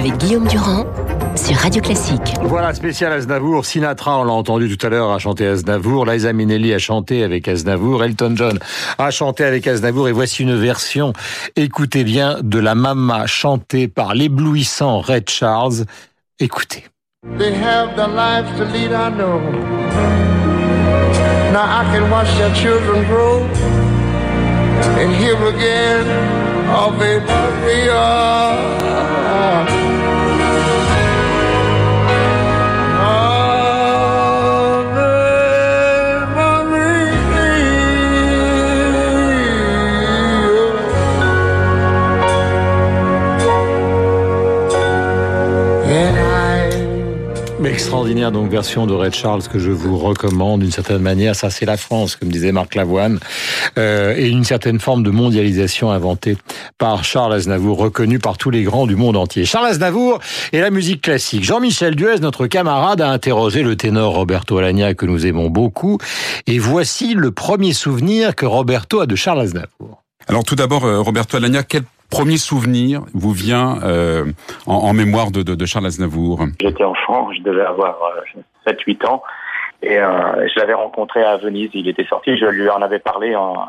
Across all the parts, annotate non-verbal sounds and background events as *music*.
avec Guillaume Durand sur Radio Classique. Voilà, spécial Aznavour. Sinatra, on l'a entendu tout à l'heure, a chanté Aznavour. Liza Minnelli a chanté avec Aznavour. Elton John a chanté avec Aznavour. Et voici une version, écoutez bien, de la Mama chantée par l'éblouissant Red Charles. Écoutez. They have the lives to lead, I know. Now I can watch their children grow and hear again of a só. Extraordinaire donc version de Red Charles que je vous recommande d'une certaine manière. Ça c'est la France, comme disait Marc Lavoine, euh, et une certaine forme de mondialisation inventée par Charles Aznavour, reconnu par tous les grands du monde entier. Charles Aznavour et la musique classique. Jean-Michel Duez, notre camarade, a interrogé le ténor Roberto Alagna que nous aimons beaucoup, et voici le premier souvenir que Roberto a de Charles Aznavour. Alors tout d'abord, euh, Roberto Alagna, quel premier souvenir vous vient euh, en, mémoire de, de, Charles Aznavour J'étais enfant, je devais avoir 7-8 euh, ans. Et euh, je l'avais rencontré à Venise, il était sorti, je lui en avais parlé en,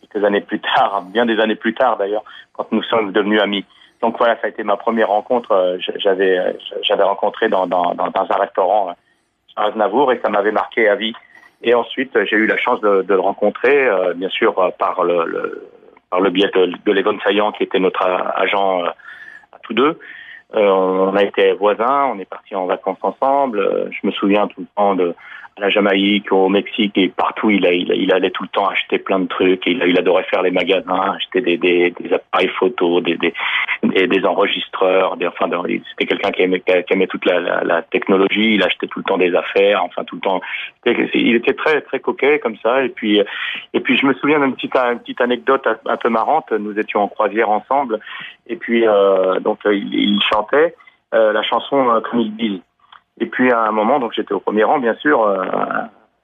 quelques années plus tard, *laughs* bien des années plus tard d'ailleurs, quand nous sommes devenus amis. Donc voilà, ça a été ma première rencontre. J'avais j'avais rencontré dans, dans, dans, un restaurant Charles Aznavour et ça m'avait marqué à vie. Et ensuite, j'ai eu la chance de, de le rencontrer, bien sûr, par le, le par le biais de, de Saillant, qui était notre agent euh, à tous deux. Euh, on a été voisins, on est partis en vacances ensemble. Euh, je me souviens tout le temps de à la Jamaïque, au Mexique et partout, il, il, allait tout le temps acheter plein de trucs. Il, a, il adorait faire les magasins, acheter des, appareils photos, des, enregistreurs. Enfin, c'était quelqu'un qui aimait, toute la, technologie. Il achetait tout le temps des affaires. Enfin, tout le temps. Il était très très coquet comme ça. Et puis et puis je me souviens d'une petite petite anecdote un peu marrante. Nous étions en croisière ensemble. Et puis euh, donc il, il chantait euh, la chanson euh, comme il dit. Et puis à un moment, donc j'étais au premier rang, bien sûr. Euh,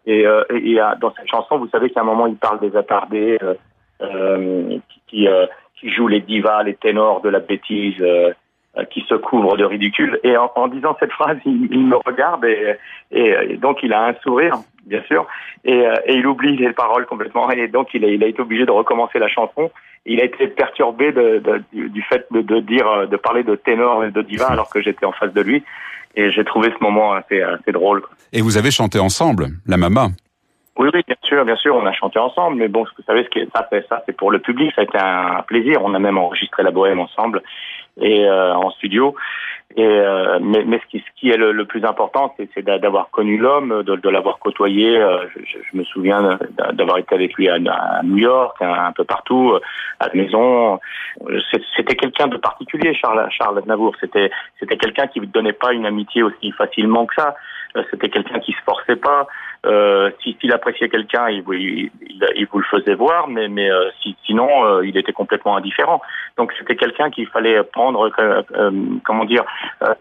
et, euh, et, dans cette chanson, vous savez qu'à un moment, il parle des attardés euh, euh qui, qui, jouent les divas, les ténors de la bêtise, qui se couvrent de ridicule. Et en, en disant cette phrase, il, il me regarde et, et, donc il a un sourire, bien sûr, et, et il oublie les paroles complètement. Et donc il a, il a été obligé de recommencer la chanson il a été perturbé de, de, du, fait de, de, dire, de parler de ténor et de diva alors que j'étais en face de lui. Et j'ai trouvé ce moment assez, assez drôle. Et vous avez chanté ensemble, la Mama? Oui, oui, bien sûr, bien sûr, on a chanté ensemble, mais bon, vous savez, ce qui est, ça, c'est ça, c'est pour le public, ça a été un plaisir. On a même enregistré la bohème ensemble et euh, en studio. Et euh, mais, mais ce qui, ce qui est le, plus important, c'est d'avoir connu l'homme, de, de l'avoir côtoyé. Euh, je, je, me souviens d'avoir été avec lui à, à New York, un, peu partout, à la maison. C'était quelqu'un de particulier, Charles, Charles Aznavour. C'était c'était quelqu'un qui ne donnait pas une amitié aussi facilement que ça. C'était quelqu'un qui se forçait pas. Euh, S'il appréciait quelqu'un, il, il, il, vous le faisait voir, mais, mais euh, si, sinon, euh, il était complètement indifférent. Donc c'était quelqu'un qu'il fallait prendre, euh, comment dire,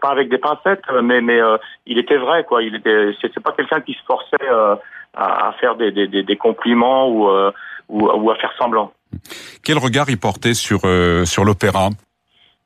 pas avec des pincettes, mais, mais il était vrai, quoi. Il était, c'est pas quelqu'un qui se forçait à, à, faire des, des, des compliments ou, ou, ou, à faire semblant. Quel regard il portait sur sur l'opéra?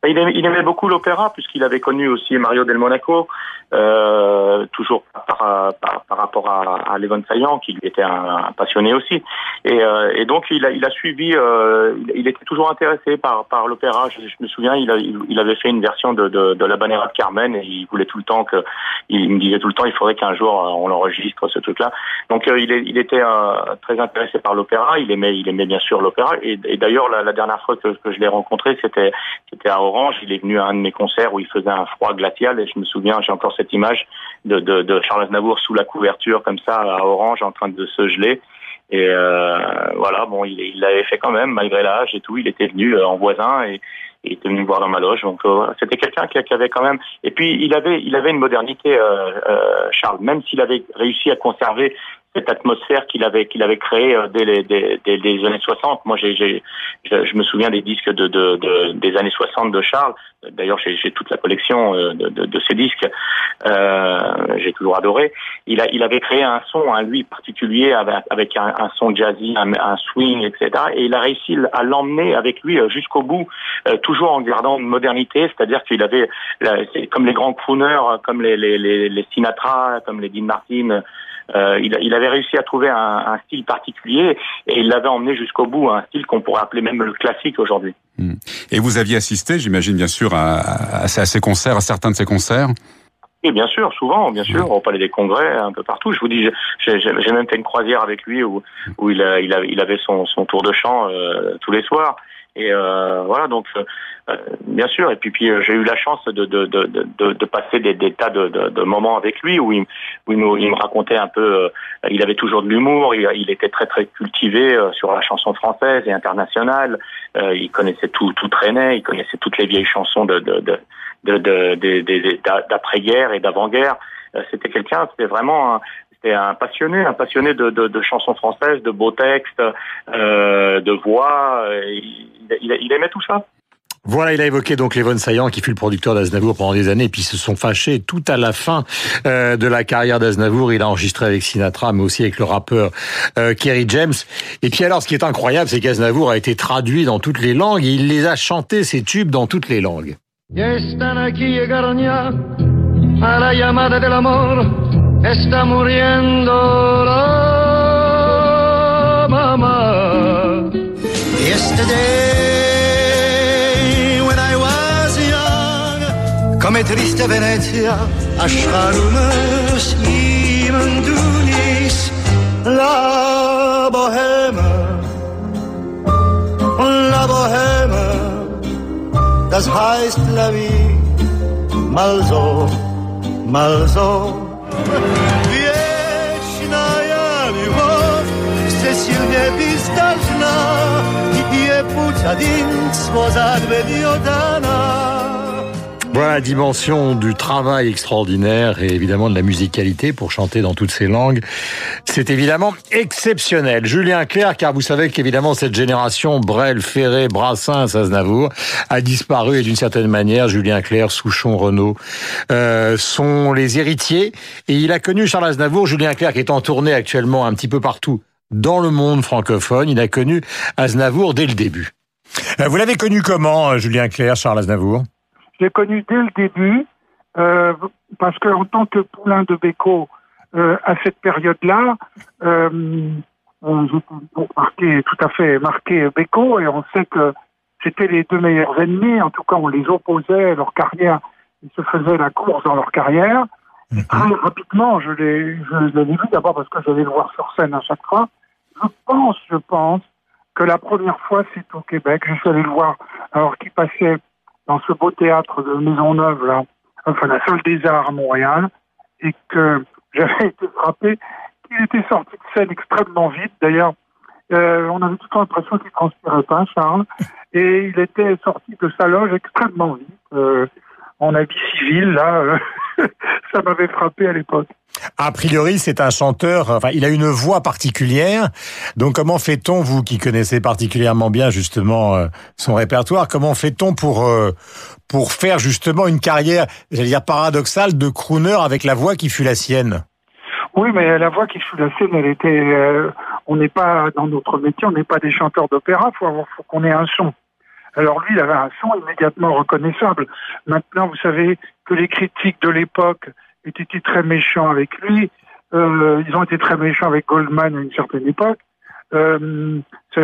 Il aimait, il aimait beaucoup l'opéra puisqu'il avait connu aussi Mario del Monaco, euh, toujours par, par, rapport à, à Lévon Saillant, qui lui était un, passionné aussi. Et, euh, et, donc il a, il a suivi, euh, il, était toujours intéressé par, par l'opéra. Je, me souviens, il, a, il, avait fait une version de, de, la Banera de Carmen et il voulait tout le temps que, il me disait tout le temps, il faudrait qu'un jour on l'enregistre ce truc-là. Donc il, était très intéressé par l'opéra. Il aimait, il aimait bien sûr l'opéra. Et, d'ailleurs la, dernière fois que, je l'ai rencontré, c'était, c'était à il est venu à un de mes concerts où il faisait un froid glacial et je me souviens, j'ai encore cette image de, de, de Charles Aznavour sous la couverture comme ça à Orange en train de se geler. Et euh, voilà, bon, il l'avait fait quand même malgré l'âge et tout. Il était venu euh, en voisin et, il était venu me voir dans ma loge. Donc euh, c'était quelqu'un qui, avait quand même. Et puis il avait, il avait une modernité, Charles, même s'il avait réussi à conserver cette atmosphère qu'il avait qu'il avait créée euh, dès les, dès, dès années 60. Moi, j'ai, je, me souviens des disques de, de, de, des années 60 de Charles. D'ailleurs, j'ai, toute la collection euh, de, de, ces disques. Euh, j'ai toujours adoré. Il, a, il avait créé un son, un lui particulier, avec, avec un, son jazzy, un, swing, etc. Et il a réussi à l'emmener avec lui jusqu'au bout, toujours en gardant une modernité, c'est-à-dire qu'il avait, comme les grands crooners, comme les, les, les, Sinatra, comme les Dean Martin, il, il, réussi à trouver un, un, style particulier et il l'avait emmené jusqu'au bout, un style qu'on pourrait appeler même le classique aujourd'hui. Hmm. Et vous aviez assisté, j'imagine bien sûr, à, à, à, ces concerts, à certains de ces concerts? Et bien sûr, souvent, bien sûr, au palais des congrès, un peu partout. Je vous dis, j'ai même fait une croisière avec lui où, où il, a, il, a, il avait son, son tour de chant euh, tous les soirs. Et euh, voilà, donc euh, bien sûr. Et puis, puis euh, j'ai eu la chance de, de, de, de, de passer des, des tas de, de, de, moments avec lui où il, où il, nous, il me racontait un peu. Euh, il avait toujours de l'humour. Il, il, était très très cultivé sur la chanson française et internationale. il connaissait tout tout traînait. Il connaissait toutes les vieilles chansons de de de, d'après-guerre et d'avant-guerre. C'était quelqu'un. C'était vraiment un, c'était un passionné, un passionné de, de, chansons françaises, de beaux textes, euh, de voix. Il, il, aimait tout ça. Voilà, il a évoqué donc Lévon Saillant, qui fut le producteur d'Aznavour pendant des années, et puis ils se sont fâchés tout à la fin euh, de la carrière d'Aznavour. Il a enregistré avec Sinatra, mais aussi avec le rappeur euh, Kerry James. Et puis alors, ce qui est incroyable, c'est qu'Aznavour a été traduit dans toutes les langues, et il les a chantés, ces tubes, dans toutes les langues. come triste Venezia a charmes immendulis la bohème. La bohème das heißt la vie. Mal so mal so. Wieczna miłość, Cecilnie bizdażna, i je pucia din swo zadbedi. Voilà la dimension du travail extraordinaire et évidemment de la musicalité pour chanter dans toutes ces langues. C'est évidemment exceptionnel. Julien Clerc, car vous savez qu'évidemment cette génération Brel, Ferré, Brassens, Aznavour a disparu et d'une certaine manière Julien Clerc, Souchon, Renault euh, sont les héritiers. Et il a connu Charles Aznavour, Julien Clerc est en tournée actuellement un petit peu partout dans le monde francophone. Il a connu Aznavour dès le début. Euh, vous l'avez connu comment, Julien Clerc, Charles Aznavour? J'ai connu dès le début, euh, parce qu'en tant que poulain de Béco, euh, à cette période-là, euh, marqué, tout à fait marqué Béco, et on sait que c'était les deux meilleurs ennemis, en tout cas on les opposait, leur carrière, ils se faisaient la course dans leur carrière. Mhm. très rapidement, je l'ai, je l'ai vu d'abord parce que j'allais le voir sur scène à chaque fois. Je pense, je pense que la première fois, c'est au Québec. Je suis allé le voir alors qu'il passait dans ce beau théâtre de Maisonneuve, là, enfin la salle des arts à Montréal, et que *laughs* j'avais été frappé qu'il était sorti de scène extrêmement vite. D'ailleurs, euh, on avait tout le temps l'impression qu'il transpirait pas, Charles, *laughs* et il était sorti de sa loge extrêmement vite. Euh, en habit civil, là, euh, *laughs* ça m'avait frappé à l'époque. A priori, c'est un chanteur, enfin, il a une voix particulière. Donc, comment fait-on, vous qui connaissez particulièrement bien, justement, euh, son répertoire, comment fait-on pour, euh, pour faire, justement, une carrière, j'allais dire paradoxale, de crooner avec la voix qui fut la sienne? Oui, mais la voix qui fut la sienne, elle était, on n'est pas, dans notre métier, on n'est pas des chanteurs d'opéra, faut faut qu'on ait un son. Alors lui, il avait un son immédiatement reconnaissable. Maintenant, vous savez que les critiques de l'époque étaient très méchants avec lui. Euh, ils ont été très méchants avec Goldman à une certaine époque. Euh, ça,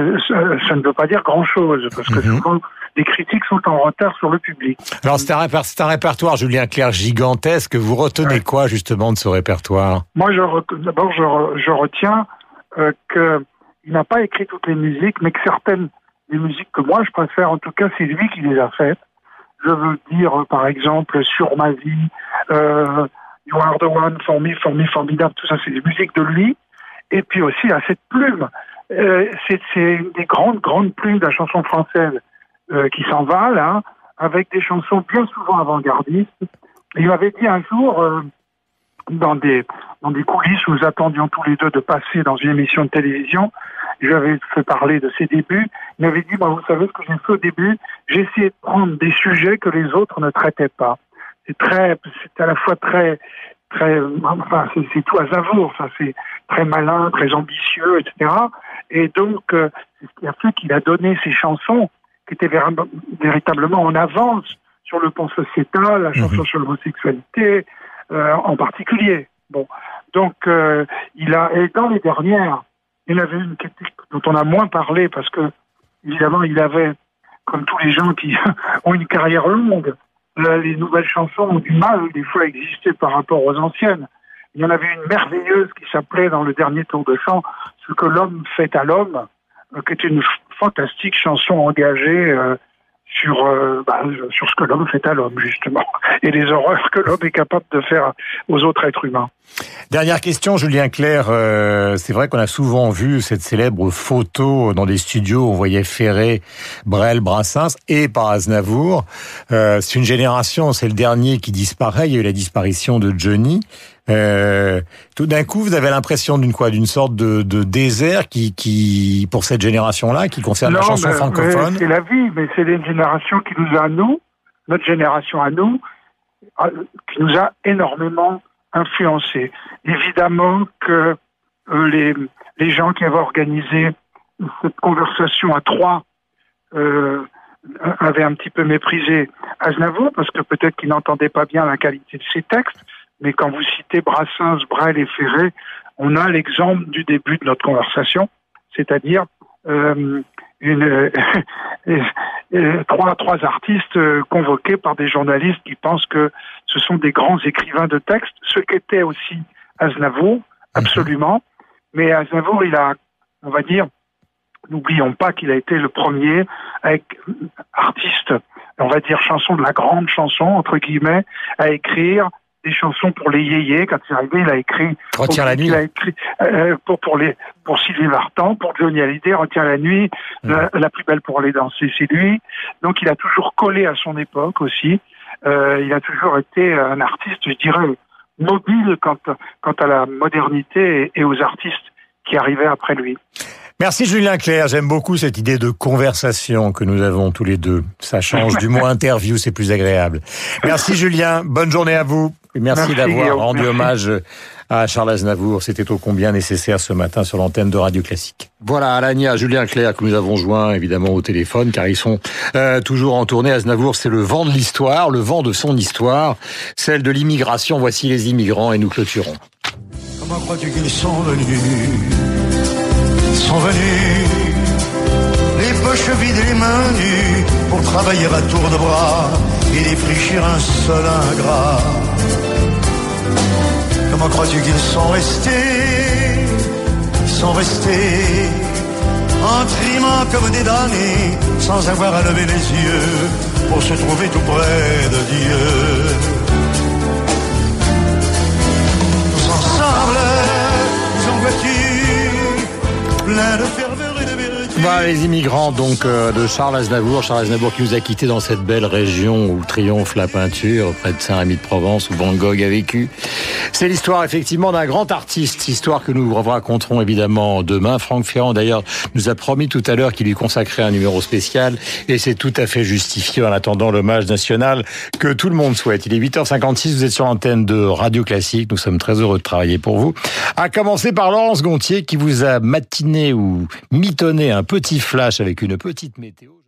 ça, ne veut pas dire grand-chose, parce que mhm. souvent, les critiques sont en retard sur le public. Alors c'est un, un, répertoire, Julien Clerc, gigantesque. Vous retenez quoi justement de ce répertoire? Moi, d'abord, je, je, retiens euh, qu'il n'a pas écrit toutes les musiques, mais que certaines les musiques que moi je préfère, en tout cas, c'est lui qui les a faites. Je veux dire, par exemple, Sur ma vie, euh, You are the one, For me, For me, formidable, tout ça, c'est des musiques de lui. Et puis aussi, à cette plume, euh, c'est des grandes, grandes plumes de la chanson française euh, qui s'en va, là, avec des chansons bien souvent avant-gardistes. Il m'avait dit un jour, euh, dans des dans des coulisses où nous attendions tous les deux de passer dans une émission de télévision. Je lui avais fait parler de ses débuts. Il m'avait dit, moi, vous savez ce que j'ai fait au début? J'ai essayé de prendre des sujets que les autres ne traitaient pas. C'est très, c'est à la fois très, très, enfin, c'est tout à Zavour, ça, c'est très malin, très ambitieux, etc. Et donc, euh, c'est ce qui a fait qu'il a donné ses chansons qui étaient véritablement en avance sur le plan sociétal, la chanson mhm. sur l'homosexualité euh, en particulier. Bon, donc euh, il a et dans les dernières, il avait une dont on a moins parlé parce que évidemment il avait, comme tous les gens qui *laughs* ont une carrière longue, les nouvelles chansons ont du mal des fois à exister par rapport aux anciennes. Il y en avait une merveilleuse qui s'appelait dans le dernier tour de chant Ce que l'homme fait à l'homme, euh, qui est une fantastique chanson engagée sur, euh, bah, sur ce que l'homme fait à l'homme, justement, *laughs* et les horreurs que l'homme est capable de faire aux autres êtres humains. Dernière question, Julien Clerc. Euh, c'est vrai qu'on a souvent vu cette célèbre photo dans des studios où on voyait Ferré, Brel, Brassens et par Aznavour. Euh, c'est une génération, c'est le dernier qui disparaît. Il y a eu la disparition de Johnny. Euh, tout d'un coup, vous avez l'impression d'une quoi, d'une sorte de, de, désert qui, qui, pour cette génération-là, qui concerne la chanson francophone? C'est la vie, mais c'est une génération qui nous a nous, notre génération à nous, qui nous a énormément influencé. Évidemment que euh, les, les gens qui avaient organisé cette conversation à trois euh, avaient un petit peu méprisé Aznavour parce que peut-être qu'il n'entendait pas bien la qualité de ses textes. Mais quand vous citez Brassens, Brel et Ferré, on a l'exemple du début de notre conversation, c'est-à-dire euh, une, *laughs* trois, trois artistes euh, convoqués par des journalistes qui pensent que ce sont des grands écrivains de textes, ce qu'était aussi Aznavour, mhm. absolument. Mais Aznavour, il a, on va dire, n'oublions pas qu'il a été le premier avec artiste, on va dire chanson de la grande chanson, entre guillemets, à écrire des chansons pour les yéyés. Quand il est arrivé, il a écrit. Retient la nuit. Il a écrit euh, pour pour les pour Sylvie Vartan, pour Johnny Hallyday, Retient la nuit. Mmh. La, plus belle pour les danser, c'est lui. Donc il a toujours collé à son époque aussi. Euh, il a toujours été un artiste, je dirais, mobile quant quant à la modernité et aux artistes qui arrivaient après lui. Merci Julien Clerc, j'aime beaucoup cette idée de conversation que nous avons tous les deux. Ça change du mot *laughs* interview, c'est plus agréable. Merci Julien, bonne journée à vous. Et merci, d'avoir rendu hommage à Charles Aznavour. C'était au combien nécessaire ce matin sur l'antenne de Radio Classique. Voilà, Alania, Julien Clerc que nous avons joint évidemment au téléphone car ils sont euh, toujours en tournée. Aznavour, c'est le vent de l'histoire, le vent de son histoire, celle de l'immigration. Voici les immigrants et nous clôturons. Comment crois-tu qu'ils sont venus? Sont venus, les poches vides, les mains nues, pour travailler à tour de bras et défrichir un sol ingrat. Comment crois-tu qu'ils sont restés, sont restés, en trimant comme des damnés, sans avoir à lever les yeux, pour se trouver tout près de Dieu. Let us fer voilà les immigrants donc euh, de Charles Aznavour, Charles Aznavour qui nous a quittés dans cette belle région où triomphe la peinture, près de Saint-Rémy de Provence où Van Gogh a vécu. C'est l'histoire effectivement d'un grand artiste, histoire que nous vous raconterons évidemment demain. Franck Ferrand d'ailleurs nous a promis tout à l'heure qu'il lui consacrait un numéro spécial et c'est tout à fait justifié en attendant l'hommage national que tout le monde souhaite. Il est 8h56, vous êtes sur l'antenne de Radio Classique, nous sommes très heureux de travailler pour vous. À commencer par Laurence Gontier qui vous a matiné ou mitonné un petit flash avec une petite météo.